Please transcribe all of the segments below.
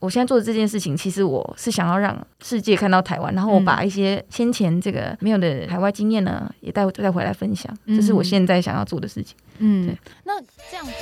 我现在做的这件事情，其实我是想要让世界看到台湾，然后我把一些先前这个没有的海外经验呢，也带带回来分享，这是我现在想要做的事情。嗯，那这样子。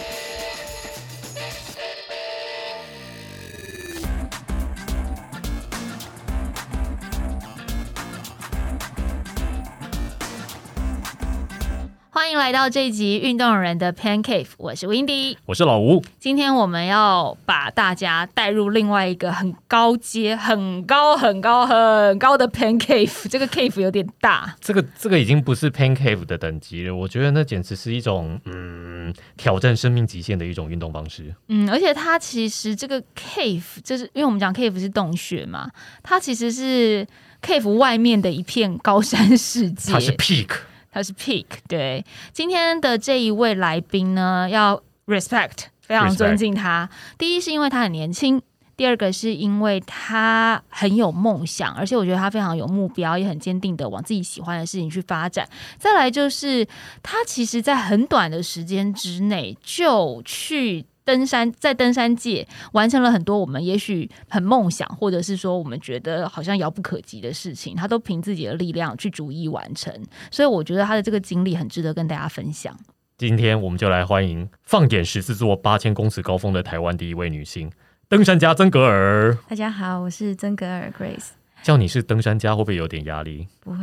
欢迎来到这一集运动人的 Pan Cave 我是 Windy，我是老吴。今天我们要把大家带入另外一个很高阶、很高、很高、很高的 Pan Cave。这个 cave 有点大，这个这个已经不是 Pan Cave 的等级了。我觉得那简直是一种嗯挑战生命极限的一种运动方式。嗯，而且它其实这个 cave 就是因为我们讲 cave 是洞穴嘛，它其实是 cave 外面的一片高山世界，它是 peak。他是 Pick 对今天的这一位来宾呢，要 respect，非常尊敬他。第一是因为他很年轻，第二个是因为他很有梦想，而且我觉得他非常有目标，也很坚定的往自己喜欢的事情去发展。再来就是他其实在很短的时间之内就去。登山在登山界完成了很多我们也许很梦想，或者是说我们觉得好像遥不可及的事情，他都凭自己的力量去逐一完成。所以我觉得他的这个经历很值得跟大家分享。今天我们就来欢迎放眼十四座八千公尺高峰的台湾第一位女性登山家曾格尔。大家好，我是曾格尔 Grace。叫你是登山家会不会有点压力？不会，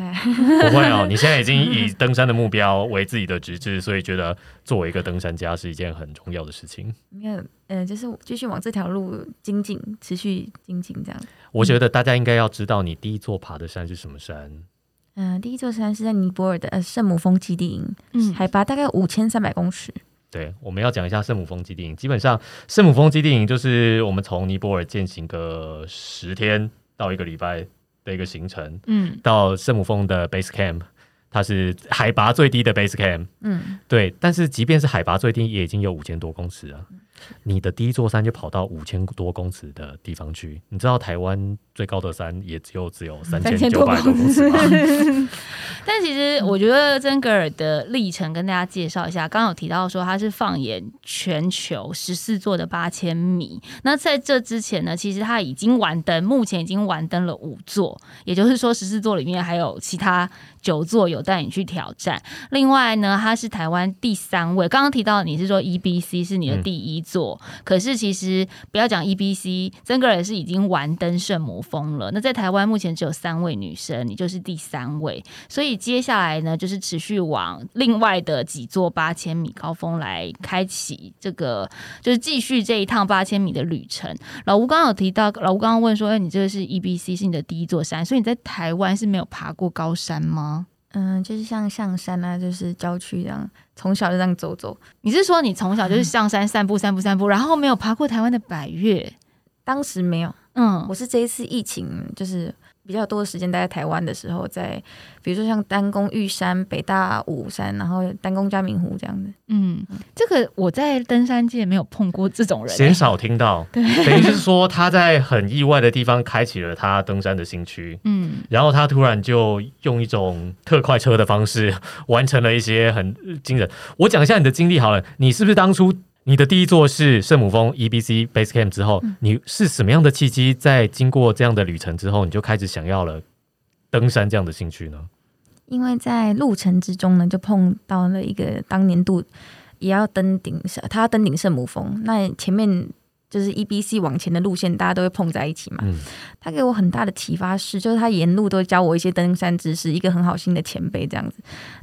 不会哦。你现在已经以登山的目标为自己的职志，所以觉得作为一个登山家是一件很重要的事情。没有，呃，就是继续往这条路精进，持续精进这样。我觉得大家应该要知道，你第一座爬的山是什么山？嗯，第一座山是在尼泊尔的呃圣母峰基地营，嗯，海拔大概五千三百公尺。对，我们要讲一下圣母峰基地营。基本上，圣母峰基地营就是我们从尼泊尔践行个十天。到一个礼拜的一个行程，嗯，到圣母峰的 base camp，它是海拔最低的 base camp，嗯，对，但是即便是海拔最低，也已经有五千多公尺了。你的第一座山就跑到五千多公尺的地方去，你知道台湾最高的山也只有只有 三千九百多公尺吗？但其实我觉得曾格尔的历程跟大家介绍一下，刚刚有提到说他是放眼全球十四座的八千米。那在这之前呢，其实他已经完登，目前已经完登了五座，也就是说十四座里面还有其他九座有带你去挑战。另外呢，他是台湾第三位。刚刚提到你是说 E B C 是你的第一座，可是其实不要讲 E B C，曾格尔是已经完登圣母峰了。那在台湾目前只有三位女生，你就是第三位，所以。接下来呢，就是持续往另外的几座八千米高峰来开启这个，就是继续这一趟八千米的旅程。老吴刚刚有提到，老吴刚刚问说：“哎，你这个是 E B C 是你的第一座山，所以你在台湾是没有爬过高山吗？”嗯，就是像象山啊，就是郊区这样，从小就这样走走。你是说你从小就是上山散步、散步、散步，然后没有爬过台湾的百越？当时没有。嗯，我是这一次疫情就是。比较多的时间待在台湾的时候，在比如说像丹宫玉山、北大武山，然后丹宫嘉明湖这样的。嗯，这个我在登山界没有碰过这种人，鲜少听到。对，等于是说他在很意外的地方开启了他登山的兴趣。嗯，然后他突然就用一种特快车的方式完成了一些很惊人。我讲一下你的经历好了，你是不是当初？你的第一座是圣母峰 E B C Base Camp 之后，你是什么样的契机，在经过这样的旅程之后，你就开始想要了登山这样的兴趣呢？因为在路程之中呢，就碰到了一个当年度也要登顶，他要登顶圣母峰，那前面就是 E B C 往前的路线，大家都会碰在一起嘛。他给我很大的启发是，就是他沿路都教我一些登山知识，一个很好心的前辈这样子。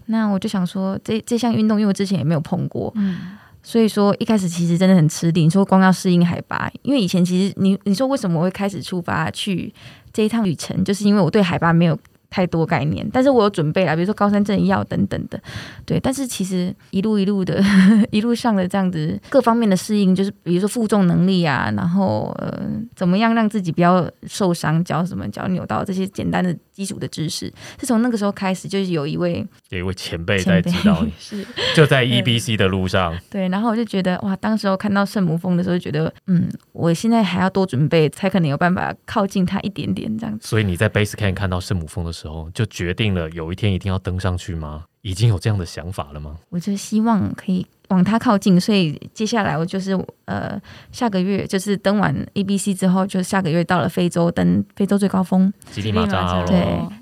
那我就想说，这这项运动，因为我之前也没有碰过，嗯。所以说一开始其实真的很吃力，你说光要适应海拔，因为以前其实你你说为什么我会开始出发去这一趟旅程，就是因为我对海拔没有。太多概念，但是我有准备了，比如说高山症药等等的，对。但是其实一路一路的，一路上的这样子各方面的适应，就是比如说负重能力啊，然后呃，怎么样让自己不要受伤，脚什么脚扭到这些简单的基础的知识，是从那个时候开始，就是有一位有一位前辈在指导你，是就在 E B C 的路上。对，然后我就觉得哇，当时候看到圣母峰的时候，觉得嗯，我现在还要多准备，才可能有办法靠近它一点点这样子。所以你在 Base Camp 看到圣母峰的时候。时候就决定了有一天一定要登上去吗？已经有这样的想法了吗？我就希望可以往它靠近，所以接下来我就是呃下个月就是登完 A B C 之后，就下个月到了非洲登非洲最高峰吉力马扎罗，对，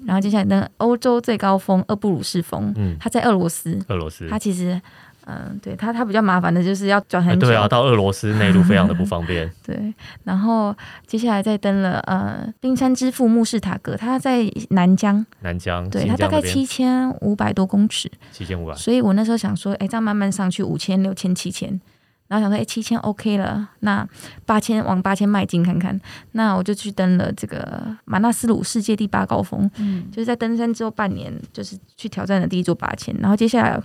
然后接下来登欧洲最高峰厄布鲁士峰，嗯，它在俄罗斯，俄罗斯，它其实。嗯，对他，他比较麻烦的就是要转很久。对啊，到俄罗斯内陆非常的不方便。对，然后接下来再登了呃冰山之父穆士塔格，他在南疆。南疆，对，他大概七千五百多公尺。七千五百。所以我那时候想说，哎，这样慢慢上去，五千、六千、七千，然后想说，哎，七千 OK 了，那八千往八千迈进看看。那我就去登了这个马纳斯鲁世界第八高峰，嗯，就是在登山之后半年，就是去挑战的第一座八千，然后接下来。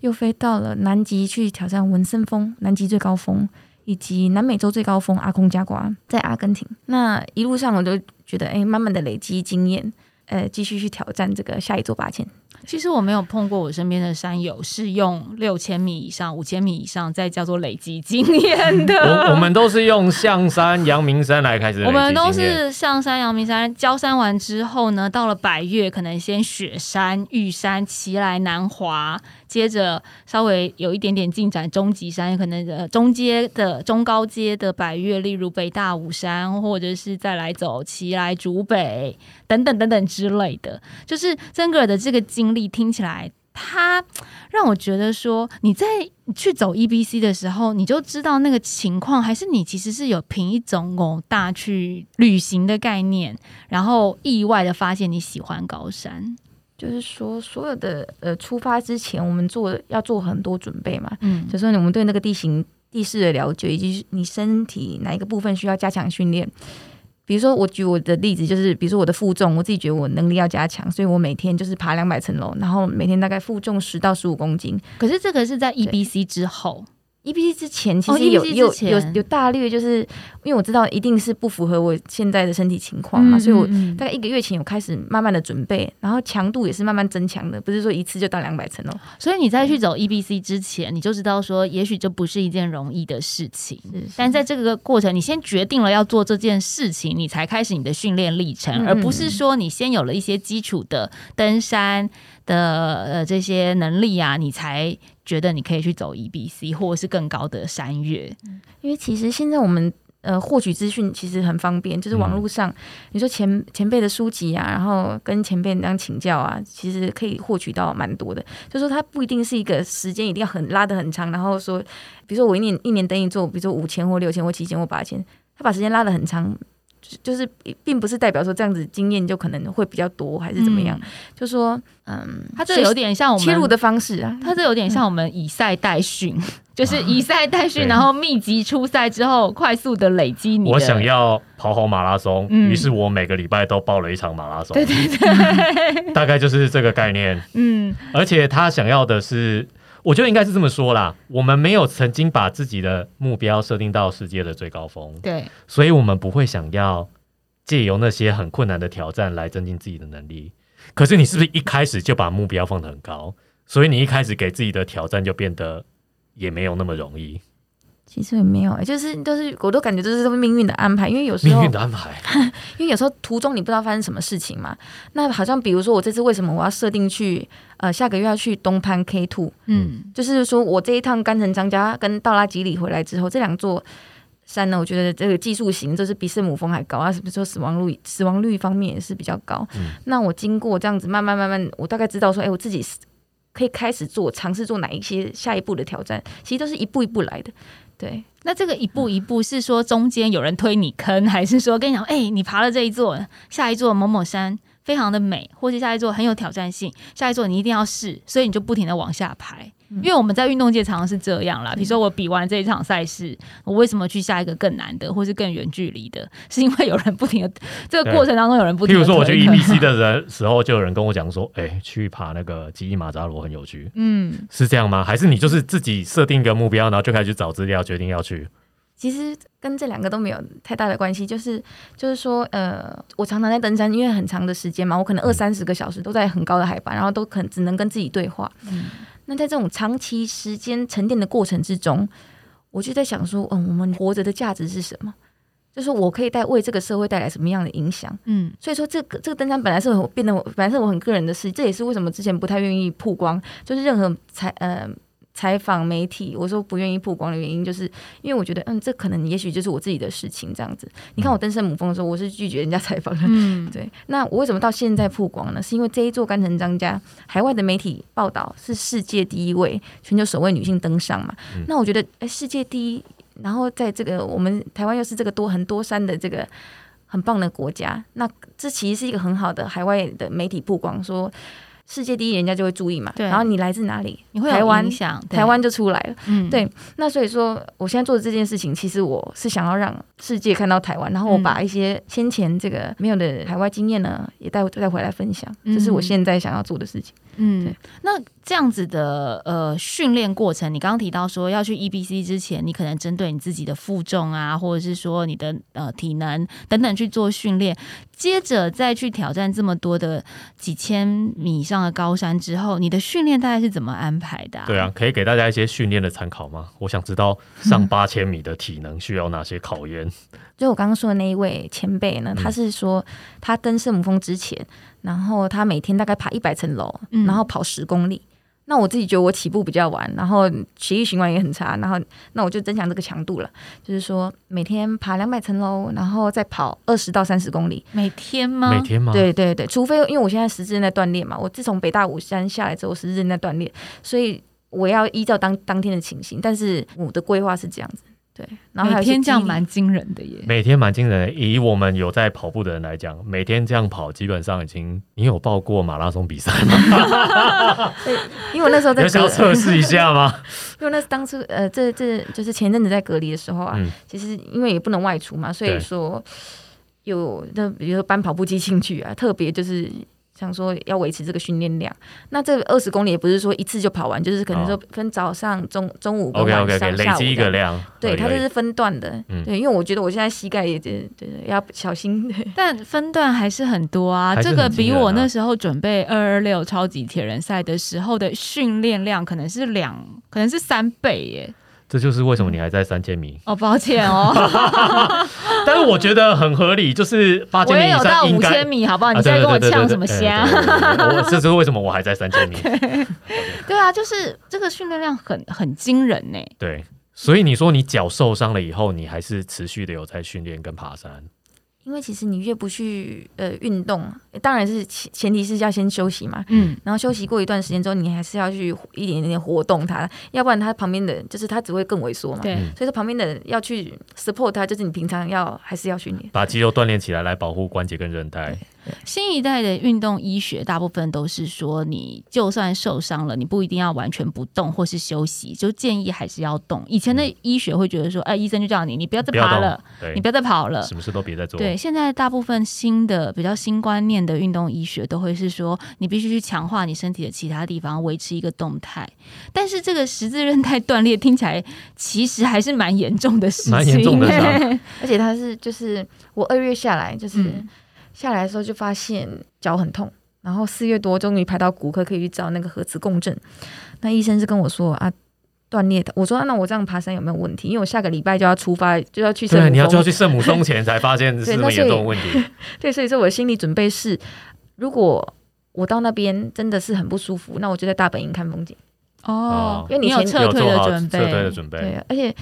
又飞到了南极去挑战文森峰，南极最高峰，以及南美洲最高峰阿空加瓜，在阿根廷。那一路上我都觉得，哎，慢慢的累积经验，呃，继续去挑战这个下一座八千。其实我没有碰过我身边的山友是用六千米以上、五千米以上再叫做累积经验的。我我们都是用象山、阳明山来开始。我们都是象山、阳明山交山完之后呢，到了百越，可能先雪山、玉山、奇来、南华。接着稍微有一点点进展，中级山可能呃中阶的中高阶的百越，例如北大武山，或者是再来走奇来竹北等等等等之类的。就是曾格尔的这个经历听起来，他让我觉得说，你在去走 E B C 的时候，你就知道那个情况，还是你其实是有凭一种偶大去旅行的概念，然后意外的发现你喜欢高山。就是说，所有的呃出发之前，我们做要做很多准备嘛。嗯，就说我们对那个地形地势的了解，以及你身体哪一个部分需要加强训练。比如说，我举我的例子，就是比如说我的负重，我自己觉得我能力要加强，所以我每天就是爬两百层楼，然后每天大概负重十到十五公斤。可是这个是在 E B C 之后。E B C 之前其实有有有有大略，就是因为我知道一定是不符合我现在的身体情况嘛，所以我大概一个月前有开始慢慢的准备，然后强度也是慢慢增强的，不是说一次就到两百层哦。所以你在去走 E B C 之前，你就知道说，也许这不是一件容易的事情。但在这个过程，你先决定了要做这件事情，你才开始你的训练历程，而不是说你先有了一些基础的登山。的呃这些能力啊，你才觉得你可以去走 E B C 或者是更高的山岳。因为其实现在我们呃获取资讯其实很方便，就是网络上你说前前辈的书籍啊，然后跟前辈这样请教啊，其实可以获取到蛮多的。就说它不一定是一个时间一定要很拉的很长，然后说比如说我一年一年等你做，比如说五千或六千或七千或八千，他把时间拉的很长。就是并不是代表说这样子经验就可能会比较多还是怎么样，就说嗯，他这有点像我们切入的方式啊，他这有点像我们以赛代训，就是以赛代训，然后密集出赛之后快速的累积你。我想要跑好马拉松，于是我每个礼拜都报了一场马拉松，对对对，大概就是这个概念。嗯，而且他想要的是。我觉得应该是这么说啦，我们没有曾经把自己的目标设定到世界的最高峰，对，所以我们不会想要借由那些很困难的挑战来增进自己的能力。可是你是不是一开始就把目标放得很高，所以你一开始给自己的挑战就变得也没有那么容易？其实也没有，就是都是我都感觉这是命运的安排，因为有时候命运的安排，因为有时候途中你不知道发生什么事情嘛。那好像比如说我这次为什么我要设定去呃下个月要去东攀 K Two，嗯，就是说我这一趟甘城张家跟道拉吉里回来之后，这两座山呢，我觉得这个技术型就是比圣母峰还高啊，是不是说死亡率死亡率方面也是比较高？那我经过这样子慢慢慢慢，我大概知道说，哎，我自己可以开始做尝试做哪一些下一步的挑战，其实都是一步一步来的。对，那这个一步一步是说中间有人推你坑，还是说跟你讲，哎，你爬了这一座，下一座某某山非常的美，或是下一座很有挑战性，下一座你一定要试，所以你就不停的往下排。因为我们在运动界常常是这样啦，比如说我比完这一场赛事，我为什么去下一个更难的，或是更远距离的？是因为有人不停的这个过程当中有人不停。譬如说我去 E B C 的人时候，就有人跟我讲说：“哎，去爬那个吉伊马扎罗很有趣。”嗯，是这样吗？还是你就是自己设定一个目标，然后就开始找资料，决定要去？其实跟这两个都没有太大的关系，就是就是说，呃，我常常在登山，因为很长的时间嘛，我可能二三十个小时都在很高的海拔，然后都可能只能跟自己对话。嗯。那在这种长期时间沉淀的过程之中，我就在想说，嗯，我们活着的价值是什么？就是我可以带为这个社会带来什么样的影响。嗯，所以说这个这个登山本来是我变得本来是我很个人的事，这也是为什么之前不太愿意曝光，就是任何才呃。采访媒体，我说不愿意曝光的原因，就是因为我觉得，嗯，这可能也许就是我自己的事情这样子。你看我登圣母峰的时候，我是拒绝人家采访的，嗯，对。那我为什么到现在曝光呢？是因为这一座干城张家，海外的媒体报道是世界第一位、全球首位女性登上嘛？那我觉得，哎，世界第一，然后在这个我们台湾又是这个多很多山的这个很棒的国家，那这其实是一个很好的海外的媒体曝光说。世界第一，人家就会注意嘛。对。然后你来自哪里？你会台湾影响，台湾就出来了。嗯。对。那所以说，我现在做的这件事情，其实我是想要让世界看到台湾，然后我把一些先前这个没有的海外经验呢，也带带回来分享。这是我现在想要做的事情。嗯。那这样子的呃训练过程，你刚刚提到说要去 EBC 之前，你可能针对你自己的负重啊，或者是说你的呃体能等等去做训练，接着再去挑战这么多的几千米上。上了高山之后，你的训练大概是怎么安排的？对啊，可以给大家一些训练的参考吗？我想知道上八千米的体能需要哪些考验。就我刚刚说的那一位前辈呢，他是说他登圣母峰之前，然后他每天大概爬一百层楼，然后跑十公里。那我自己觉得我起步比较晚，然后血液循环也很差，然后那我就增强这个强度了，就是说每天爬两百层楼，然后再跑二十到三十公里，每天吗？每天吗？对对对，除非因为我现在十字韧在锻炼嘛，我自从北大武山下来之后，十字韧在锻炼，所以我要依照当当天的情形，但是我的规划是这样子。对，然后每天这样蛮惊人的耶。每天蛮惊人，以我们有在跑步的人来讲，每天这样跑，基本上已经你有报过马拉松比赛吗？因为我那时候在想要测试一下吗？因为那是当初呃，这这就是前阵子在隔离的时候啊，其实因为也不能外出嘛，所以说有那比如说搬跑步机进去啊，特别就是。想说要维持这个训练量，那这二十公里也不是说一次就跑完，就是可能说分早上、中中午、晚上、累积一个量。对，它这是分段的。对，因为我觉得我现在膝盖也对对要小心。但分段还是很多啊，这个比我那时候准备二二六超级铁人赛的时候的训练量可能是两，可能是三倍耶。这就是为什么你还在三千米哦，抱歉哦，但是我觉得很合理，就是八千米以上五千米，好不好？你现在跟我呛什么虾？这是为什么我还在三千米？对啊，就是这个训练量很很惊人呢。对，所以你说你脚受伤了以后，你还是持续的有在训练跟爬山。因为其实你越不去呃运动，当然是前前提是要先休息嘛，嗯，然后休息过一段时间之后，你还是要去一点点活动它，要不然它旁边的就是它只会更萎缩嘛，对，所以说旁边的人要去 support 它，就是你平常要还是要训练，把肌肉锻炼起来，来保护关节跟韧带。新一代的运动医学大部分都是说，你就算受伤了，你不一定要完全不动或是休息，就建议还是要动。以前的医学会觉得说，哎，医生就叫你，你不要再爬了，你不要再跑了，什么事都别再做。对，现在大部分新的比较新观念的运动医学都会是说，你必须去强化你身体的其他地方，维持一个动态。但是这个十字韧带断裂听起来其实还是蛮严重的事情，蛮严重的，而且它是就是我二月下来就是。下来的时候就发现脚很痛，然后四月多终于排到骨科可以去找那个核磁共振。那医生是跟我说啊，断裂的。我说那我这样爬山有没有问题？因为我下个礼拜就要出发，就要去。对，你要就要去圣母峰前才发现是么严重问题。对，所以说 我的心理准备是，如果我到那边真的是很不舒服，那我就在大本营看风景。哦，因为你有撤退的准备，撤退的准备。对，而且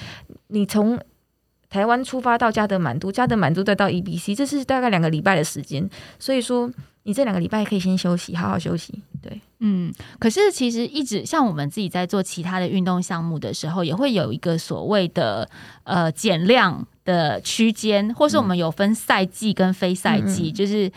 你从。台湾出发到加德满都，加德满都再到 EBC，这是大概两个礼拜的时间。所以说，你这两个礼拜可以先休息，好好休息。对，嗯。可是其实一直像我们自己在做其他的运动项目的时候，也会有一个所谓的呃减量的区间，或是我们有分赛季跟非赛季，就是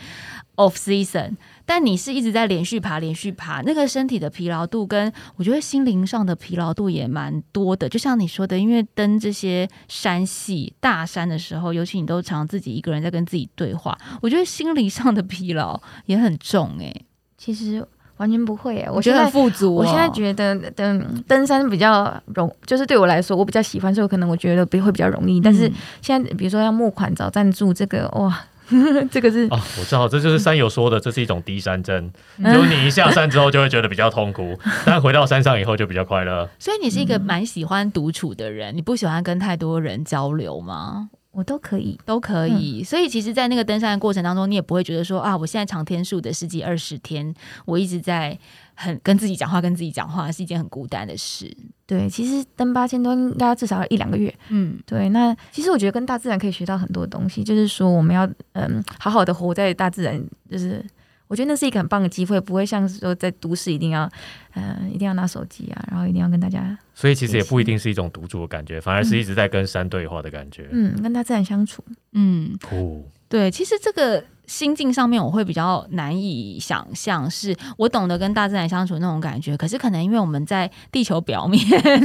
off season。但你是一直在连续爬，连续爬，那个身体的疲劳度跟我觉得心灵上的疲劳度也蛮多的。就像你说的，因为登这些山系大山的时候，尤其你都常自己一个人在跟自己对话，我觉得心理上的疲劳也很重哎。其实完全不会哎，我觉得很富足。我现在觉得登登山比较容，就是对我来说，我比较喜欢，所以可能我觉得比会比较容易。但是现在比如说要募款找赞助，这个哇。这个是啊，我知道，这就是山友说的，这是一种低山症，就你一下山之后就会觉得比较痛苦，但回到山上以后就比较快乐。所以你是一个蛮喜欢独处的人，你不喜欢跟太多人交流吗？我都可以，都可以。所以其实，在那个登山的过程当中，你也不会觉得说啊，我现在长天数的十几二十天，我一直在很跟自己讲话，跟自己讲话是一件很孤单的事。对，其实登八千多应该至少要一两个月。嗯，对。那其实我觉得跟大自然可以学到很多东西，就是说我们要嗯好好的活在大自然，就是。我觉得那是一个很棒的机会，不会像是说在都市一定要，呃，一定要拿手机啊，然后一定要跟大家。所以其实也不一定是一种独处的感觉，反而是一直在跟山对话的感觉。嗯，跟大自然相处。嗯，哦，对，其实这个心境上面我会比较难以想象，是我懂得跟大自然相处那种感觉，可是可能因为我们在地球表面，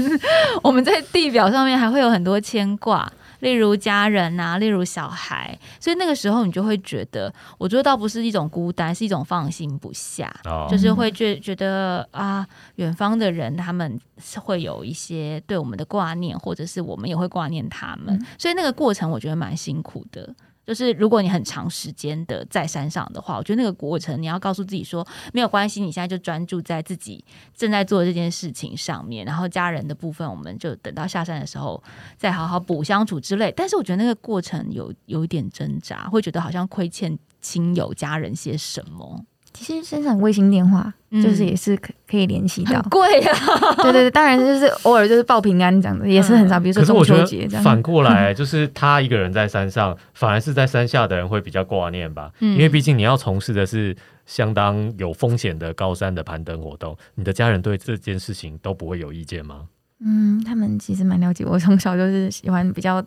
我们在地表上面还会有很多牵挂。例如家人啊，例如小孩，所以那个时候你就会觉得，我觉得倒不是一种孤单，是一种放心不下，就是会觉觉得啊，远方的人他们是会有一些对我们的挂念，或者是我们也会挂念他们，所以那个过程我觉得蛮辛苦的。就是如果你很长时间的在山上的话，我觉得那个过程你要告诉自己说没有关系，你现在就专注在自己正在做这件事情上面，然后家人的部分我们就等到下山的时候再好好补相处之类。但是我觉得那个过程有有一点挣扎，会觉得好像亏欠亲友家人些什么。其实身上卫星电话就是也是可可以联系到，贵啊！对对对，当然就是偶尔就是报平安这样子，也是很少。比如说中秋节这样。反过来就是他一个人在山上，反而是在山下的人会比较挂念吧，因为毕竟你要从事的是相当有风险的高山的攀登活动，你的家人对这件事情都不会有意见吗？嗯，他们其实蛮了解我，从小就是喜欢比较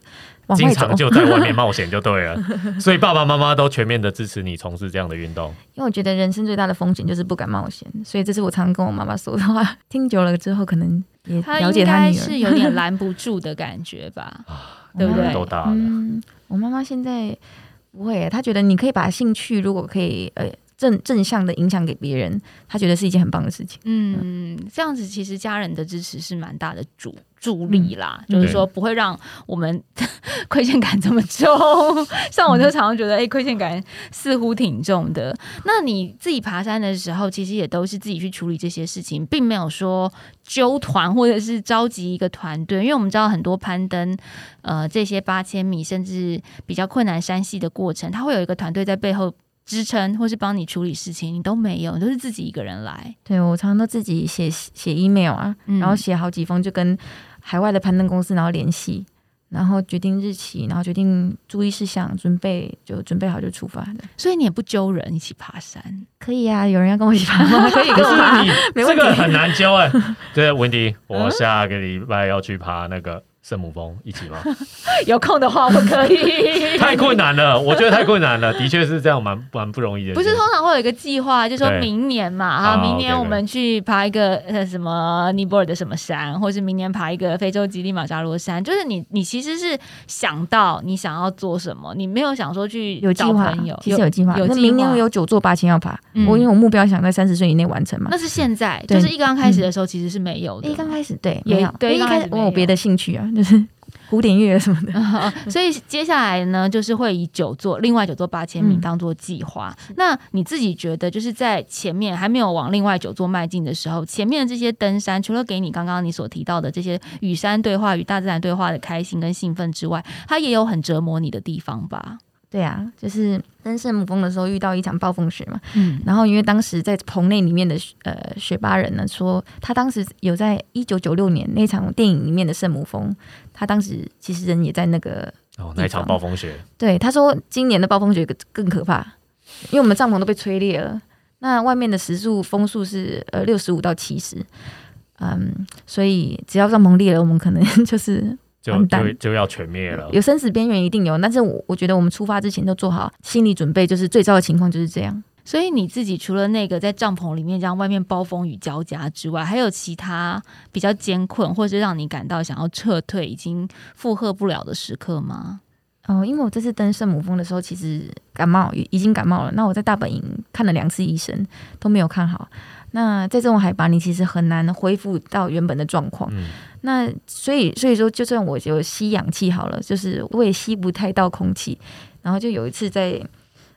经常就在外面冒险就对了，所以爸爸妈妈都全面的支持你从事这样的运动。因为我觉得人生最大的风险就是不敢冒险，所以这是我常常跟我妈妈说的话。听久了之后，可能也了解他女儿是有点拦不住的感觉吧？对不对？都大了。嗯，我妈妈现在不会，她觉得你可以把兴趣，如果可以，呃。正正向的影响给别人，他觉得是一件很棒的事情。嗯，这样子其实家人的支持是蛮大的助助力啦，就是说不会让我们 亏欠感这么重。像我就常常觉得，哎，亏欠感似乎挺重的。那你自己爬山的时候，其实也都是自己去处理这些事情，并没有说揪团或者是召集一个团队。因为我们知道很多攀登，呃，这些八千米甚至比较困难山系的过程，它会有一个团队在背后。支撑或是帮你处理事情，你都没有，你都是自己一个人来。对我常常都自己写写 email 啊，然后写好几封，就跟海外的攀登公司然后联系，然后决定日期，然后决定注意事项，准备就准备好就出发的。所以你也不揪人一起爬山？可以啊，有人要跟我一起爬吗？可以，可是你这个很难揪哎。对，文迪，我下个礼拜要去爬那个。圣母峰一起吗？有空的话我可以。太困难了，我觉得太困难了，的确是这样，蛮蛮不容易的。不是通常会有一个计划，就说明年嘛，啊，明年我们去爬一个呃什么尼泊尔的什么山，或是明年爬一个非洲吉力马扎罗山。就是你你其实是想到你想要做什么，你没有想说去有计划，其实有计划。有明年我有九座八千要爬，我因为我目标想在三十岁以内完成嘛。那是现在，就是一刚开始的时候其实是没有的。一刚开始对没有，对一开始我有别的兴趣啊。就是古典乐什么的，所以接下来呢，就是会以九座另外九座八千米当做计划。那你自己觉得，就是在前面还没有往另外九座迈进的时候，前面的这些登山，除了给你刚刚你所提到的这些与山对话、与大自然对话的开心跟兴奋之外，它也有很折磨你的地方吧？对啊，就是登圣母峰的时候遇到一场暴风雪嘛，嗯，然后因为当时在棚内里面的呃雪巴人呢说，他当时有在一九九六年那场电影里面的圣母峰，他当时其实人也在那个哦那场暴风雪，对，他说今年的暴风雪更可怕，因为我们帐篷都被吹裂了，那外面的时速风速是呃六十五到七十，嗯，所以只要帐篷裂了，我们可能 就是。就就就要全灭了，有生死边缘一定有，但是我我觉得我们出发之前都做好心理准备，就是最糟的情况就是这样。所以你自己除了那个在帐篷里面这样外面暴风雨交加之外，还有其他比较艰困，或者是让你感到想要撤退、已经负荷不了的时刻吗？哦，因为我这次登圣母峰的时候，其实感冒已经感冒了。那我在大本营看了两次医生，都没有看好。那在这种海拔，你其实很难恢复到原本的状况。那所以，所以说，就算我就吸氧气好了，就是我也吸不太到空气。然后就有一次在，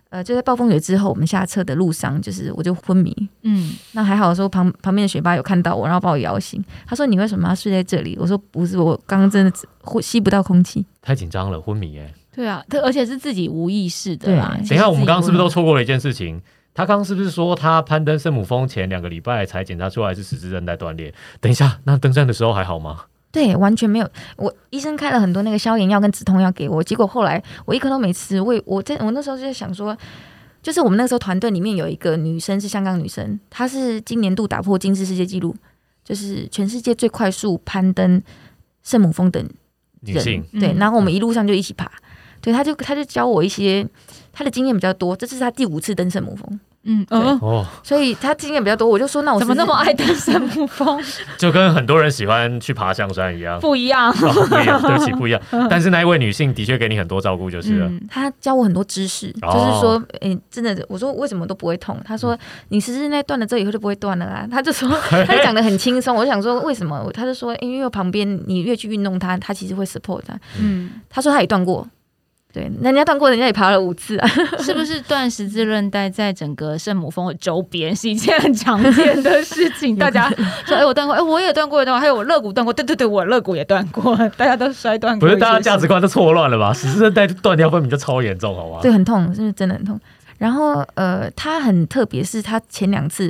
呃，就在暴风雪之后，我们下车的路上，就是我就昏迷。嗯，那还好，说旁旁边的学霸有看到我，然后把我摇醒。他说：“你为什么要睡在这里？”我说：“不是，我刚刚真的呼吸不到空气，太紧张了，昏迷。”哎，对啊，而且是自己无意识的啦。等一下，我们刚刚是不是都错过了一件事情？他刚刚是不是说他攀登圣母峰前两个礼拜才检查出来是十字韧带断裂？等一下，那登山的时候还好吗？对，完全没有。我医生开了很多那个消炎药跟止痛药给我，结果后来我一颗都没吃。我我在我那时候就在想说，就是我们那时候团队里面有一个女生是香港女生，她是今年度打破金氏世界纪录，就是全世界最快速攀登圣母峰的女性。对，然后我们一路上就一起爬。对，她就他就教我一些，她的经验比较多。这是她第五次登圣母峰。嗯嗯哦，所以他经验比较多，我就说那我怎么那么爱登山不峰？就跟很多人喜欢去爬象山一样，不一样，不一样，对不起，不一样。但是那一位女性的确给你很多照顾，就是了。她教我很多知识，就是说，哎，真的，我说为什么都不会痛？她说你十字那断了之后以后就不会断了啦。她就说，她就讲的很轻松。我就想说为什么？她就说，因为旁边你越去运动它，它其实会 support 它。嗯，她说她也断过。对，人家断过，人家也爬了五次啊！是不是断十字韧带在整个圣母峰的周边是一件很常见的事情？大家说，哎，我断过，哎，我也断过，断过，还有我肋骨断过，对对对，我肋骨也断过，大家都摔断过。不是，大家价值观都错乱了吧？十字韧带断掉分明就超严重，好吗？对，很痛，是不是真的很痛？然后，呃，他很特别，是他前两次，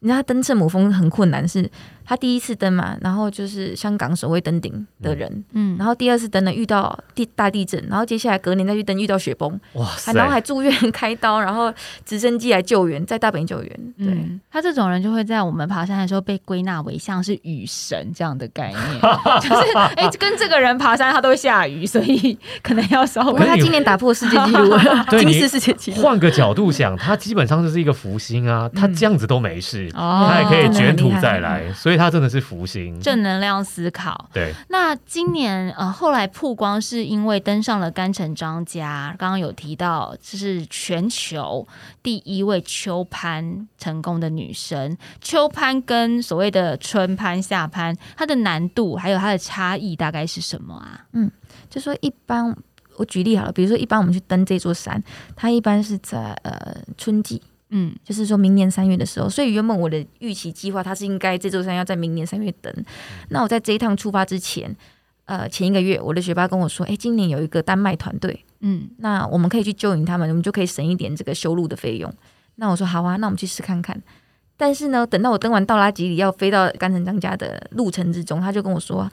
你知道他登圣母峰很困难，是。他第一次登嘛，然后就是香港首位登顶的人，嗯，然后第二次登呢遇到地大地震，然后接下来隔年再去登遇到雪崩，哇塞，然后还住院开刀，然后直升机来救援，在大本营救援。对他这种人就会在我们爬山的时候被归纳为像是雨神这样的概念，就是哎跟这个人爬山他都会下雨，所以可能要稍微。他今年 打破世界纪录，金世世界纪录。换个角度想，他基本上就是一个福星啊，他这样子都没事，他也可以卷土再来，所以。他真的是福星，正能量思考。对，那今年呃后来曝光是因为登上了甘城张家，刚刚有提到这是全球第一位秋攀成功的女生。秋攀跟所谓的春攀、夏攀，它的难度还有它的差异大概是什么啊？嗯，就说一般我举例好了，比如说一般我们去登这座山，它一般是在呃春季。嗯，就是说明年三月的时候，所以原本我的预期计划，它是应该这座山要在明年三月登。那我在这一趟出发之前，呃，前一个月，我的学霸跟我说，哎，今年有一个丹麦团队，嗯，那我们可以去救援他们，我们就可以省一点这个修路的费用。那我说好啊，那我们去试看看。但是呢，等到我登完道拉吉里要飞到甘城张家的路程之中，他就跟我说，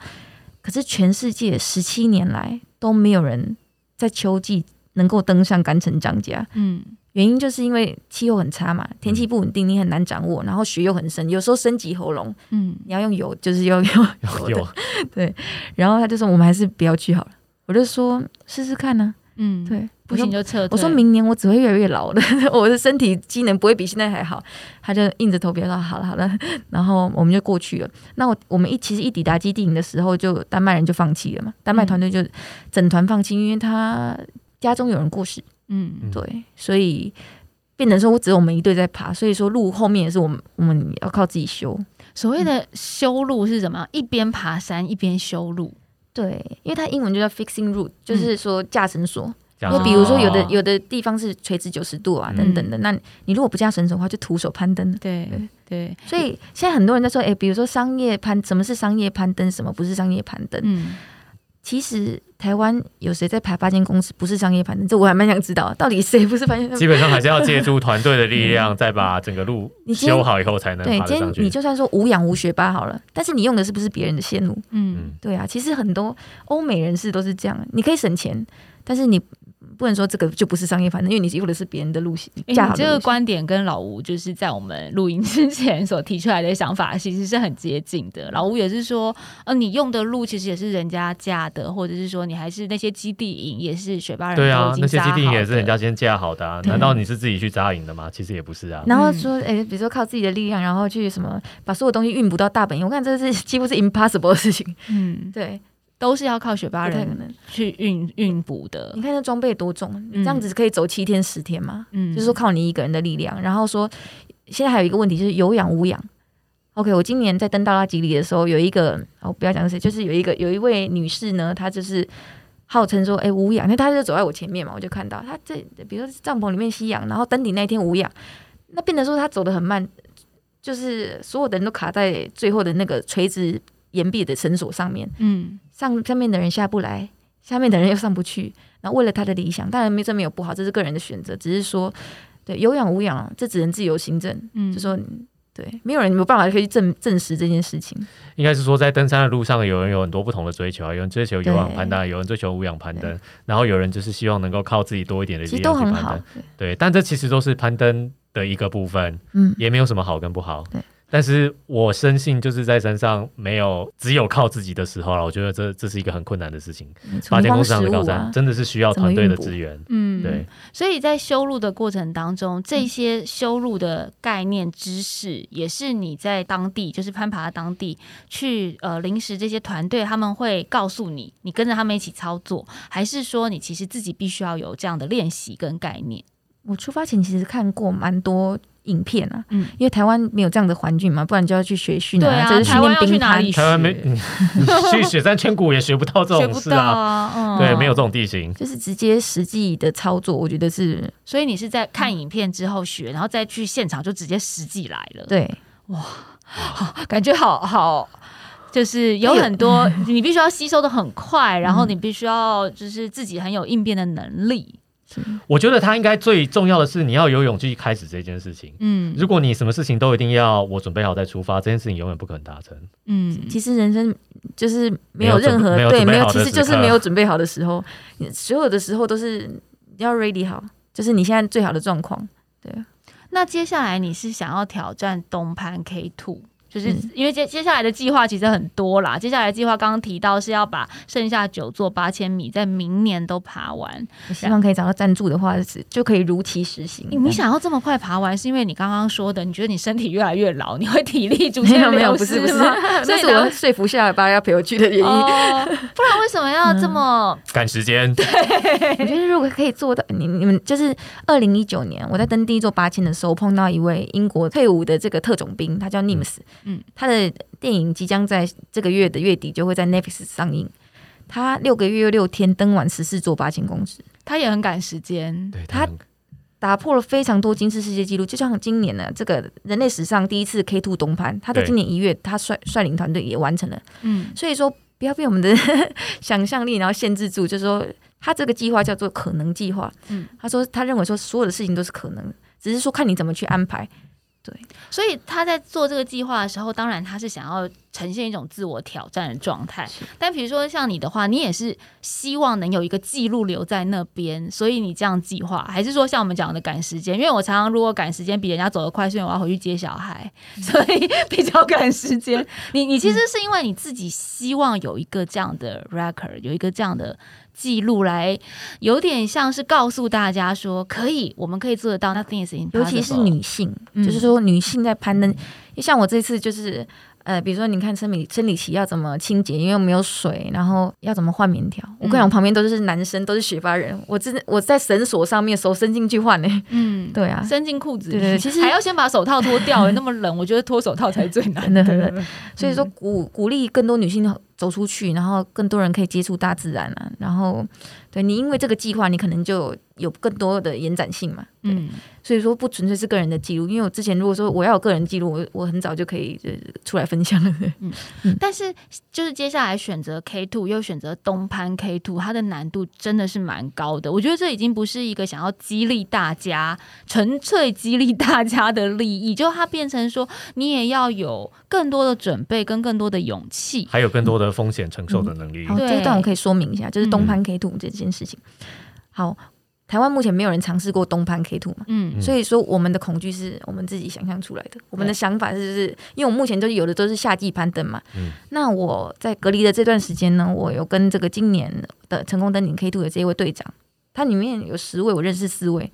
可是全世界十七年来都没有人在秋季能够登上甘城张家，嗯。原因就是因为气候很差嘛，天气不稳定，你很难掌握，然后雪又很深，有时候升级喉咙，嗯，你要用油，就是要用油，对。然后他就说，我们还是不要去好了。我就说试试看呢，嗯，对，不行就撤。我说明年我只会越来越老的，我的身体机能不会比现在还好。他就硬着头皮说好了好了，然后我们就过去了。那我我们一其实一抵达基地营的时候，就丹麦人就放弃了嘛，丹麦团队就整团放弃，因为他家中有人过世。嗯，对，所以变成说，我只有我们一队在爬，所以说路后面也是我们，我们要靠自己修。所谓的修路是什么？一边爬山一边修路。对，因为它英文就叫 fixing route，就是说架绳索。就比如说有的有的地方是垂直九十度啊，等等的，那你如果不架绳索的话，就徒手攀登。对对，所以现在很多人在说，哎，比如说商业攀，什么是商业攀登，什么不是商业攀登？嗯。其实台湾有谁在排八间公司不是商业攀登？这我还蛮想知道，到底谁不是发现？基本上还是要借助团队的力量，再把 整个路修好以后才能爬上去。你就算说无氧无学霸好了，但是你用的是不是别人的线路？嗯，对啊，其实很多欧美人士都是这样，你可以省钱，但是你。不能说这个就不是商业，反正因为你用的是别人的路线。你这个观点跟老吴就是在我们录音之前所提出来的想法，其实是很接近的。老吴也是说，呃，你用的路其实也是人家架的，或者是说你还是那些基地营也是雪巴人对啊，那些基地营也是人家先架好的啊。难道你是自己去扎营的吗？其实也不是啊。然后说，哎，比如说靠自己的力量，然后去什么把所有东西运不到大本营，我看这是几乎是 impossible 的事情。嗯，对。都是要靠雪巴人去运运补的。你看那装备多重，这样子可以走七天十天吗？嗯，就是说靠你一个人的力量。然后说，现在还有一个问题就是有氧无氧。OK，我今年在登到拉吉里的时候，有一个哦，不要讲谁，就是有一个有一位女士呢，她就是号称说，哎，无氧，那她就走在我前面嘛，我就看到她在，比如说帐篷里面吸氧，然后登顶那天无氧，那变得说她走的很慢，就是所有的人都卡在最后的那个垂直岩壁的绳索上面，嗯。上上面的人下不来，下面的人又上不去，然后为了他的理想，当然没这没有不好，这是个人的选择，只是说，对有氧无氧，这只能自由行政，嗯，就说。对，没有人有办法可以证证实这件事情。应该是说，在登山的路上，有人有很多不同的追求啊，有人追求有氧攀登，有人追求无氧攀登，然后有人就是希望能够靠自己多一点的力量去攀登。对，但这其实都是攀登的一个部分，嗯，也没有什么好跟不好。对。但是我深信，就是在山上没有只有靠自己的时候了。我觉得这这是一个很困难的事情。八千公尺上的高山真的是需要团队的资源。嗯，对。所以在修路的过程当中，这些修路的概念知识，也是你在当地，就是攀爬当地去呃临时这些团队他们会告诉你，你跟着他们一起操作，还是说你其实自己必须要有这样的练习跟概念？我出发前其实看过蛮多。影片啊，嗯，因为台湾没有这样的环境嘛，不然就要去学训啊，这是训练兵哪台湾没 去雪山千谷也学不到这种事啊，对，没有这种地形，就是直接实际的操作，我觉得是。所以你是在看影片之后学，然后再去现场就直接实际来了。对，哇，感觉好好，就是有很多你必须要吸收的很快，然后你必须要就是自己很有应变的能力。我觉得他应该最重要的是，你要有勇气开始这件事情。嗯，如果你什么事情都一定要我准备好再出发，这件事情永远不可能达成。嗯，其实人生就是没有任何对没有，其实就是没有准备好的时候，所有的时候都是要 ready 好，就是你现在最好的状况。对，那接下来你是想要挑战东攀 K Two？就是因为接接下来的计划其实很多啦，接下来计划刚刚提到是要把剩下九座八千米在明年都爬完，希望可以找到赞助的话，就可以如期实行。你想要这么快爬完，是因为你刚刚说的，你觉得你身体越来越老，你会体力 逐渐没有？不是不是，这 是我 说服下巴要陪我去的原因。不然为什么要这么赶时间？对，我觉得如果可以做到，你你们就是二零一九年我在登第一座八千的时候，碰到一位英国退伍的这个特种兵，他叫 Nims。嗯，他的电影即将在这个月的月底就会在 Netflix 上映。他六个月又六天登完十四座八千公尺，他也很赶时间。对他打破了非常多金氏世界纪录，就像今年呢，这个人类史上第一次 K Two 东攀，他在今年一月，他率率领团队也完成了。嗯，所以说不要被我们的 想象力然后限制住，就是说他这个计划叫做可能计划。嗯，他说他认为说所有的事情都是可能，只是说看你怎么去安排。对，所以他在做这个计划的时候，当然他是想要呈现一种自我挑战的状态。但比如说像你的话，你也是希望能有一个记录留在那边，所以你这样计划，还是说像我们讲的赶时间？因为我常常如果赶时间比人家走得快，所以我要回去接小孩，所以比较赶时间。你你其实是因为你自己希望有一个这样的 record，有一个这样的。记录来有点像是告诉大家说，可以，我们可以做得到。那 things 尤其是女性，就是说女性在攀登，像我这次就是。呃，比如说，你看生理生理期要怎么清洁，因为没有水，然后要怎么换棉条？我跟你讲，旁边都是男生，都是雪巴人。我真我在绳索上面，手伸进去换呢。嗯，对啊，伸进裤子。对对，其实还要先把手套脱掉，那么冷，我觉得脱手套才最难的。所以说，鼓鼓励更多女性走出去，然后更多人可以接触大自然啊。然后，对你因为这个计划，你可能就有更多的延展性嘛。嗯。所以说不纯粹是个人的记录，因为我之前如果说我要有个人记录，我我很早就可以出来分享了。嗯，但是就是接下来选择 K two 又选择东攀 K two，它的难度真的是蛮高的。我觉得这已经不是一个想要激励大家、纯粹激励大家的利益，就它变成说你也要有更多的准备跟更多的勇气，还有更多的风险承受的能力。好，这一段我可以说明一下，就是东攀 K two 这件事情。好。台湾目前没有人尝试过东攀 K two 嘛，嗯，所以说我们的恐惧是我们自己想象出来的。我们的想法是，是因为我目前都有的都是夏季攀登嘛，嗯，那我在隔离的这段时间呢，我有跟这个今年的成功登顶 K two 的这一位队长，他里面有十位，我认识四位。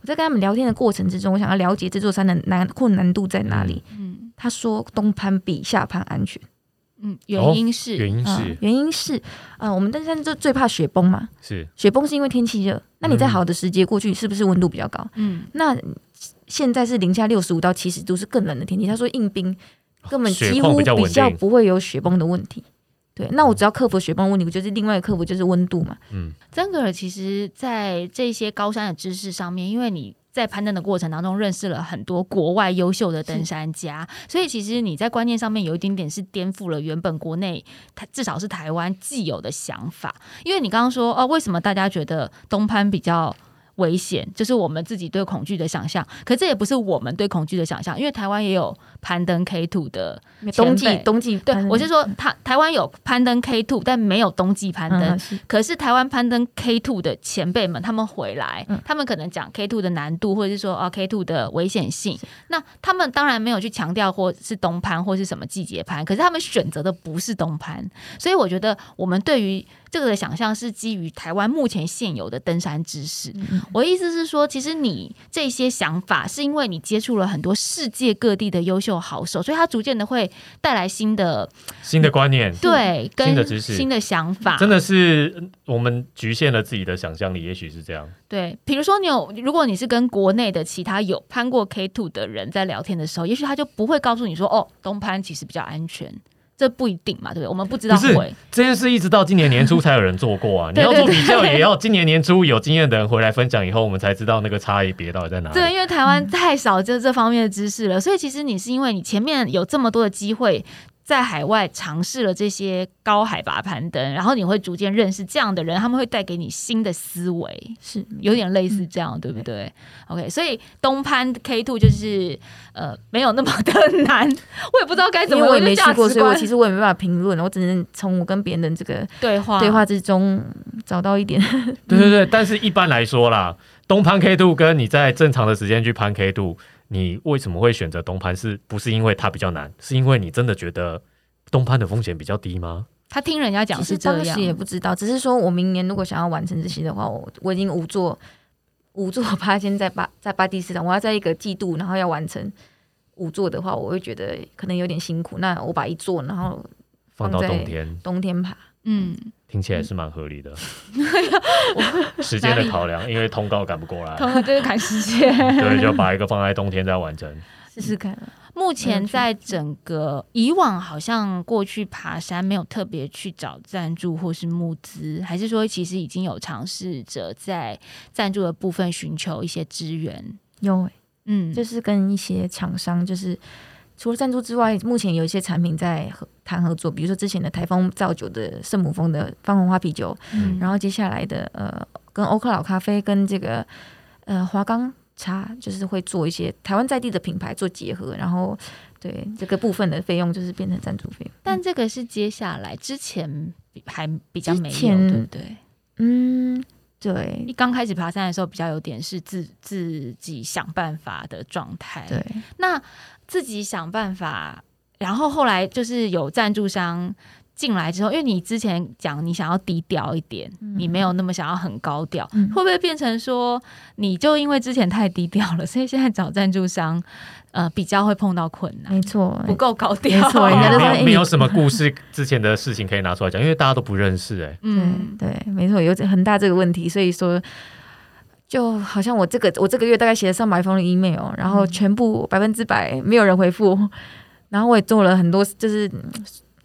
我在跟他们聊天的过程之中，我想要了解这座山的难困难度在哪里。嗯，他说东攀比下攀安全。嗯，原因是原因是原因是啊，我们登山就最怕雪崩嘛。是雪崩是因为天气热，那你在好的时节过去，是不是温度比较高？嗯，那现在是零下六十五到七十度，是更冷的天气。他说硬冰根本几乎比较不会有雪崩的问题。对，那我只要克服雪崩问题，我就是另外一个克服就是温度嘛。嗯，曾格尔其实在这些高山的知识上面，因为你。在攀登的过程当中认识了很多国外优秀的登山家，所以其实你在观念上面有一点点是颠覆了原本国内它至少是台湾既有的想法。因为你刚刚说哦，为什么大家觉得东攀比较？危险就是我们自己对恐惧的想象，可这也不是我们对恐惧的想象，因为台湾也有攀登 K two 的冬季冬季，对我是说，台台湾有攀登 K two，但没有冬季攀登。可是台湾攀登 K two 的前辈们，他们回来，他们可能讲 K two 的难度，或者是说啊 K two 的危险性。那他们当然没有去强调或是冬攀或是什么季节攀，可是他们选择的不是冬攀，所以我觉得我们对于。这个的想象是基于台湾目前现有的登山知识。我的意思是说，其实你这些想法是因为你接触了很多世界各地的优秀好手，所以它逐渐的会带来新的新的观念，对，新的知识、新的想法。真的是我们局限了自己的想象力，也许是这样。对，比如说你有，如果你是跟国内的其他有攀过 K two 的人在聊天的时候，也许他就不会告诉你说，哦，东攀其实比较安全。这不一定嘛，对不对？我们不知道会这件事，一直到今年年初才有人做过啊。你要做比较，也要今年年初有经验的人回来分享以后，我们才知道那个差异别到底在哪里。对，因为台湾太少就这方面的知识了，所以其实你是因为你前面有这么多的机会。在海外尝试了这些高海拔攀登，然后你会逐渐认识这样的人，他们会带给你新的思维，是有点类似这样，对不对？OK，所以东攀 K two 就是呃没有那么的难，我也不知道该怎么，我也没去过，所以我其实我也没办法评论，我只能从我跟别人的这个对话对话之中找到一点。对对对，但是一般来说啦，东攀 K two 跟你在正常的时间去攀 K two。你为什么会选择东攀？是不是因为它比较难？是因为你真的觉得东攀的风险比较低吗？他听人家讲是这样，当时也不知道，只是说我明年如果想要完成这些的话，我我已经五座五座八千在巴在巴蒂斯坦，我要在一个季度，然后要完成五座的话，我会觉得可能有点辛苦。那我把一座然后放到冬天冬天爬，嗯。听起来是蛮合理的，时间的考量，因为通告赶不过来，就是赶时间，对，就把一个放在冬天再完成，试试看。目前在整个以往，好像过去爬山没有特别去找赞助或是募资，还是说其实已经有尝试着在赞助的部分寻求一些资源？有，嗯，就是跟一些厂商，就是。除了赞助之外，目前有一些产品在合谈合作，比如说之前的台风造酒的圣母峰的方红花啤酒，嗯然后接下来的呃，跟欧克老咖啡跟这个呃华冈茶，就是会做一些台湾在地的品牌做结合，然后对这个部分的费用就是变成赞助费用。但这个是接下来之前还比较没有，对不对？嗯，对。你刚开始爬山的时候，比较有点是自自己想办法的状态。对，那。自己想办法，然后后来就是有赞助商进来之后，因为你之前讲你想要低调一点，你没有那么想要很高调，会不会变成说你就因为之前太低调了，所以现在找赞助商呃比较会碰到困难？没错，不够高调，没错，人家都没有没有什么故事之前的事情可以拿出来讲，因为大家都不认识哎，嗯，对，没错，有很大这个问题，所以说。就好像我这个我这个月大概写了上百封的 email，然后全部百分之百没有人回复，然后我也做了很多，就是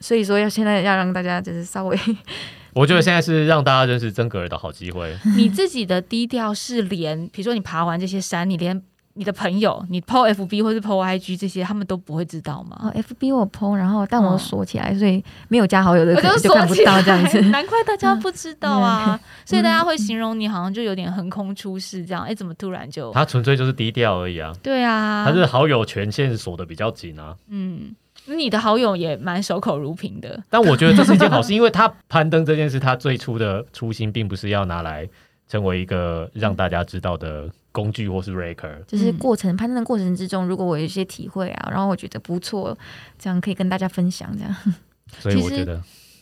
所以说要现在要让大家就是稍微，我觉得现在是让大家认识曾格尔的好机会。你自己的低调是连，比如说你爬完这些山，你连。你的朋友，你 PO FB 或是 PO IG 这些，他们都不会知道吗？哦，FB 我 PO，然后但我锁起来，所以没有加好友的可能就看不到这样子。难怪大家不知道啊！所以大家会形容你好像就有点横空出世这样。哎，怎么突然就？他纯粹就是低调而已啊。对啊，他是好友权限锁的比较紧啊。嗯，你的好友也蛮守口如瓶的。但我觉得这是一件好事，因为他攀登这件事，他最初的初心并不是要拿来成为一个让大家知道的。工具或是 raker，就是过程攀登的过程之中，如果我有一些体会啊，然后我觉得不错，这样可以跟大家分享。这样，所以我觉得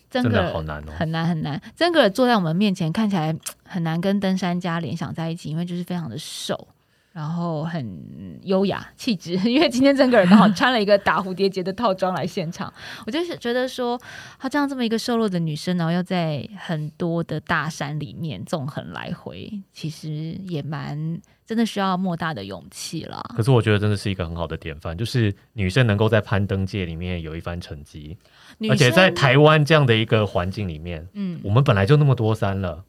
真的好难哦，很难很难。真格尔坐在我们面前，看起来很难跟登山家联想在一起，因为就是非常的瘦。然后很优雅气质，因为今天整个人刚好穿了一个打蝴蝶结的套装来现场，我就是觉得说，她这样这么一个瘦弱的女生，然后要在很多的大山里面纵横来回，其实也蛮真的需要莫大的勇气了。可是我觉得真的是一个很好的典范，就是女生能够在攀登界里面有一番成绩，而且在台湾这样的一个环境里面，嗯，我们本来就那么多山了。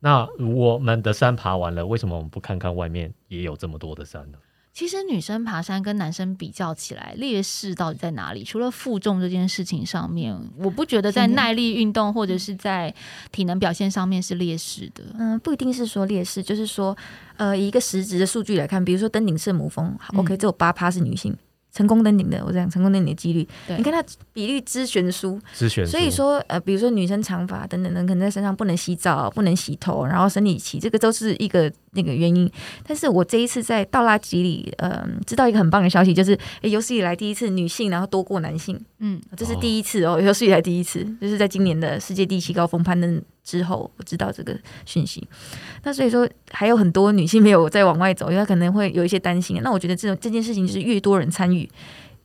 那我们的山爬完了，为什么我们不看看外面也有这么多的山呢？其实女生爬山跟男生比较起来，劣势到底在哪里？除了负重这件事情上面，我不觉得在耐力运动或者是在体能表现上面是劣势的。嗯，不一定是说劣势，就是说，呃，以一个实质的数据来看，比如说登顶圣母峰，OK，只有八趴是女性。成功登顶的，我讲成功登顶的几率，你看它比例之悬殊，之悬所以说，呃，比如说女生长发等等等，可能在身上不能洗澡、不能洗头，然后生理期，这个都是一个那个原因。但是我这一次在倒垃圾里，呃，知道一个很棒的消息，就是有史以来第一次女性然后多过男性，嗯，这是第一次哦，有史以来第一次，就是在今年的世界第七高峰攀登。之后我知道这个讯息，那所以说还有很多女性没有再往外走，因为她可能会有一些担心。那我觉得这种这件事情就是越多人参与，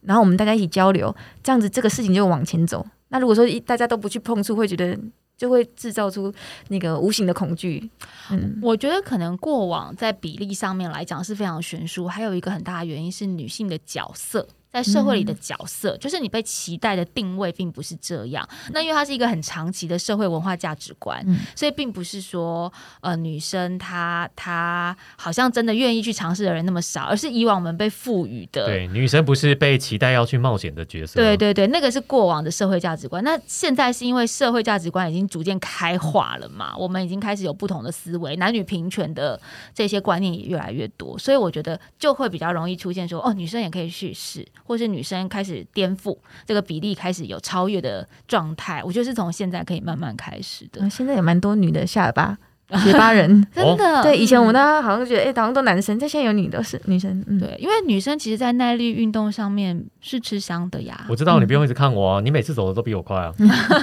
然后我们大家一起交流，这样子这个事情就往前走。那如果说大家都不去碰触，会觉得就会制造出那个无形的恐惧。嗯，我觉得可能过往在比例上面来讲是非常悬殊，还有一个很大的原因是女性的角色。在社会里的角色，就是你被期待的定位，并不是这样。那因为它是一个很长期的社会文化价值观，所以并不是说呃女生她她好像真的愿意去尝试的人那么少，而是以往我们被赋予的。对，女生不是被期待要去冒险的角色。对对对，那个是过往的社会价值观。那现在是因为社会价值观已经逐渐开化了嘛，我们已经开始有不同的思维，男女平权的这些观念也越来越多，所以我觉得就会比较容易出现说哦，女生也可以去试。或是女生开始颠覆这个比例，开始有超越的状态，我觉得是从现在可以慢慢开始的。现在也蛮多女的下巴。学巴人 真的对，以前我们大家好像觉得哎，好像都男生，但现在有女的是女生。对，因为女生其实，在耐力运动上面是吃香的呀。我知道你不用一直看我啊，你每次走的都比我快啊。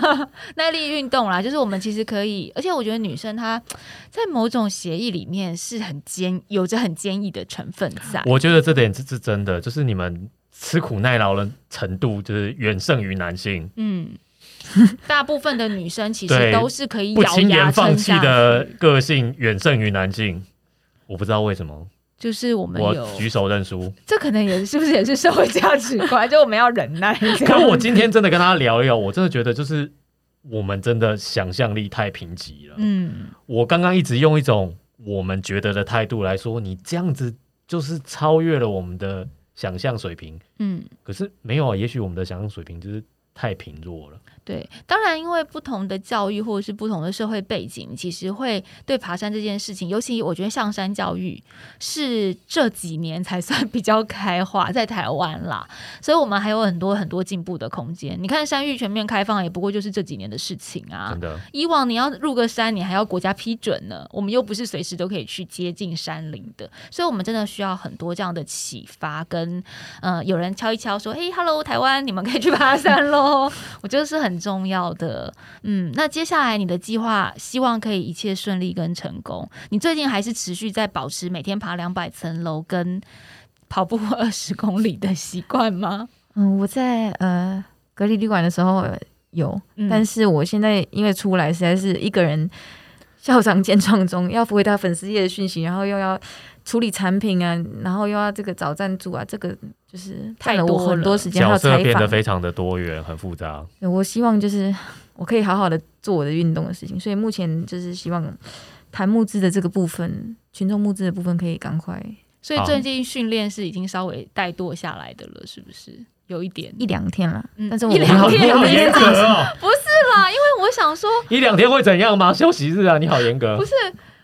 耐力运动啦，就是我们其实可以，而且我觉得女生她在某种协议里面是很坚，有着很坚毅的成分在。我觉得这点是是真的，就是你们。吃苦耐劳的程度就是远胜于男性。嗯，大部分的女生其实都是可以不轻言放弃的个性远胜于男性。我不知道为什么，就是我们我举手认输。这可能也是不是也是社会价值观？就我们要忍耐。可我今天真的跟他聊一聊，我真的觉得就是我们真的想象力太贫瘠了。嗯，我刚刚一直用一种我们觉得的态度来说，你这样子就是超越了我们的。想象水平，嗯，可是没有啊，也许我们的想象水平就是太贫弱了。对，当然，因为不同的教育或者是不同的社会背景，其实会对爬山这件事情，尤其我觉得上山教育是这几年才算 比较开化在台湾啦，所以我们还有很多很多进步的空间。你看山域全面开放，也不过就是这几年的事情啊。真的，以往你要入个山，你还要国家批准呢，我们又不是随时都可以去接近山林的，所以我们真的需要很多这样的启发，跟嗯，有人敲一敲说：“嘿，Hello，台湾，你们可以去爬山喽。” 我觉得是很。很重要的，嗯，那接下来你的计划，希望可以一切顺利跟成功。你最近还是持续在保持每天爬两百层楼跟跑步二十公里的习惯吗？嗯，我在呃隔离旅馆的时候有，但是我现在因为出来实在是一个人校长见状中，要回答粉丝页的讯息，然后又要。处理产品啊，然后又要这个找赞助啊，这个就是太多很多时间。角色变得非常的多元，很复杂。我希望就是我可以好好的做我的运动的事情，所以目前就是希望谈募资的这个部分，群众募资的部分可以赶快。所以最近训练是已经稍微怠惰下来的了，是不是？有一点一两天了，但是我一两天好严格哦。不是啦，因为我想说一两天会怎样吗？休息日啊，你好严格。不是。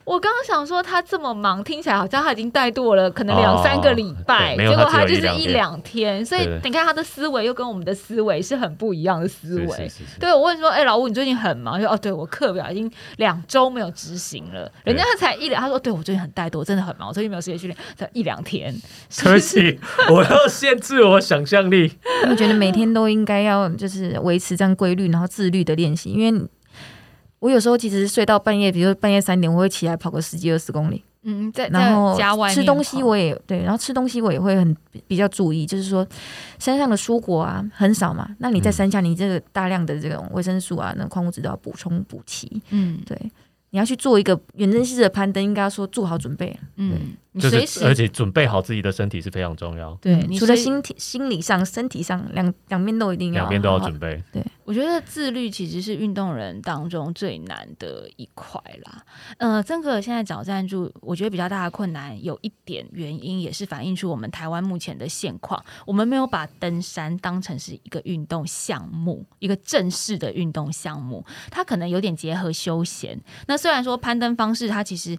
我刚刚想说，他这么忙，听起来好像他已经怠惰了，可能两三个礼拜，结果他就是一两天，所以你看他的思维又跟我们的思维是很不一样的思维。对我问说：“哎，老吴，你最近很忙？”说：“哦，对我课表已经两周没有执行了。”人家才一两，他说：“对我最近很怠惰，真的很忙，我最近没有时间训练，才一两天。”可惜，我要限制我想象力。我觉得每天都应该要就是维持这样规律，然后自律的练习，因为。我有时候其实睡到半夜，比如半夜三点，我会起来跑个十几二十公里。嗯，在然后吃东西我也对，然后吃东西我也会很比较注意，就是说山上的蔬果啊很少嘛，那你在山下，你这个大量的这种维生素啊、那矿物质都要补充补齐。嗯，对，你要去做一个远征式的攀登，应该说做好准备。嗯。就是而且准备好自己的身体是非常重要。对，除了心体、心理上、身体上两两边都一定要，两边都要准备。对，我觉得自律其实是运动人当中最难的一块啦。呃，曾哥现在找赞助，我觉得比较大的困难有一点原因，也是反映出我们台湾目前的现况，我们没有把登山当成是一个运动项目，一个正式的运动项目，它可能有点结合休闲。那虽然说攀登方式，它其实。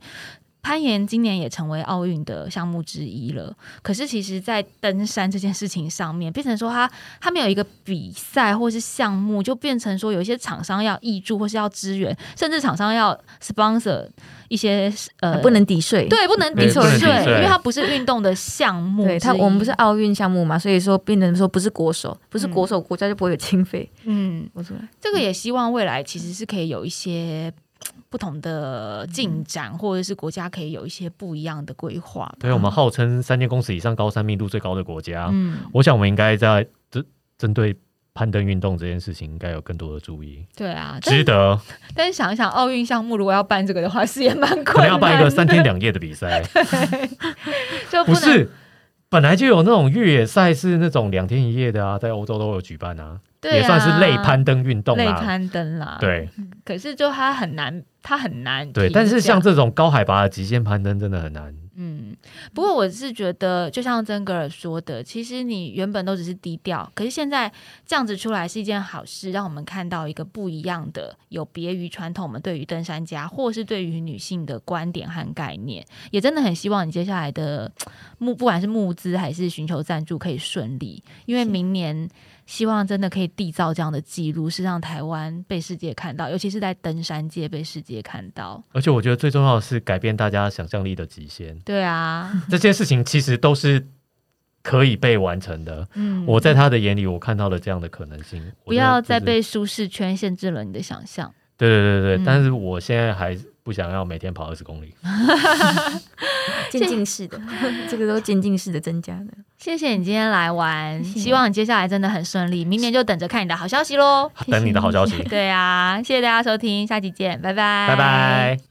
攀岩今年也成为奥运的项目之一了。可是，其实，在登山这件事情上面，变成说他他没有一个比赛或是项目，就变成说有一些厂商要挹注或是要支援，甚至厂商要 sponsor 一些呃不能抵税，对，不能抵税，因为它不是运动的项 目。对，它我们不是奥运项目嘛，所以说变成说不是国手，不是国手，国家就不会有经费。嗯，我说这个也希望未来其实是可以有一些。不同的进展，或者是国家可以有一些不一样的规划。对，我们号称三千公尺以上高山密度最高的国家，嗯，我想我们应该在针针对攀登运动这件事情，应该有更多的注意。对啊，值得。但是想一想，奥运项目如果要办这个的话，是也蛮困难。要办一个三天两夜的比赛，就不是本来就有那种越野赛是那种两天一夜的啊，在欧洲都有举办啊。也算是类攀登运动啦，类攀登啦。对，可是就它很难，它很难。对，但是像这种高海拔的极限攀登真的很难。嗯，不过我是觉得，就像曾格尔说的，其实你原本都只是低调，可是现在这样子出来是一件好事，让我们看到一个不一样的、有别于传统我们对于登山家或是对于女性的观点和概念。也真的很希望你接下来的募，不管是募资还是寻求赞助，可以顺利，因为明年。希望真的可以缔造这样的记录，是让台湾被世界看到，尤其是在登山界被世界看到。而且我觉得最重要的是改变大家想象力的极限。对啊，这件事情其实都是可以被完成的。嗯，我在他的眼里，我看到了这样的可能性。不要再被舒适圈限制了你的想象。对对对对，但是我现在还不想要每天跑二十公里。渐进式的，这个都渐进式的增加的。谢谢你今天来玩，希望你接下来真的很顺利，明年就等着看你的好消息喽。等你的好消息。对啊，谢谢大家收听，下期见，拜拜，拜拜。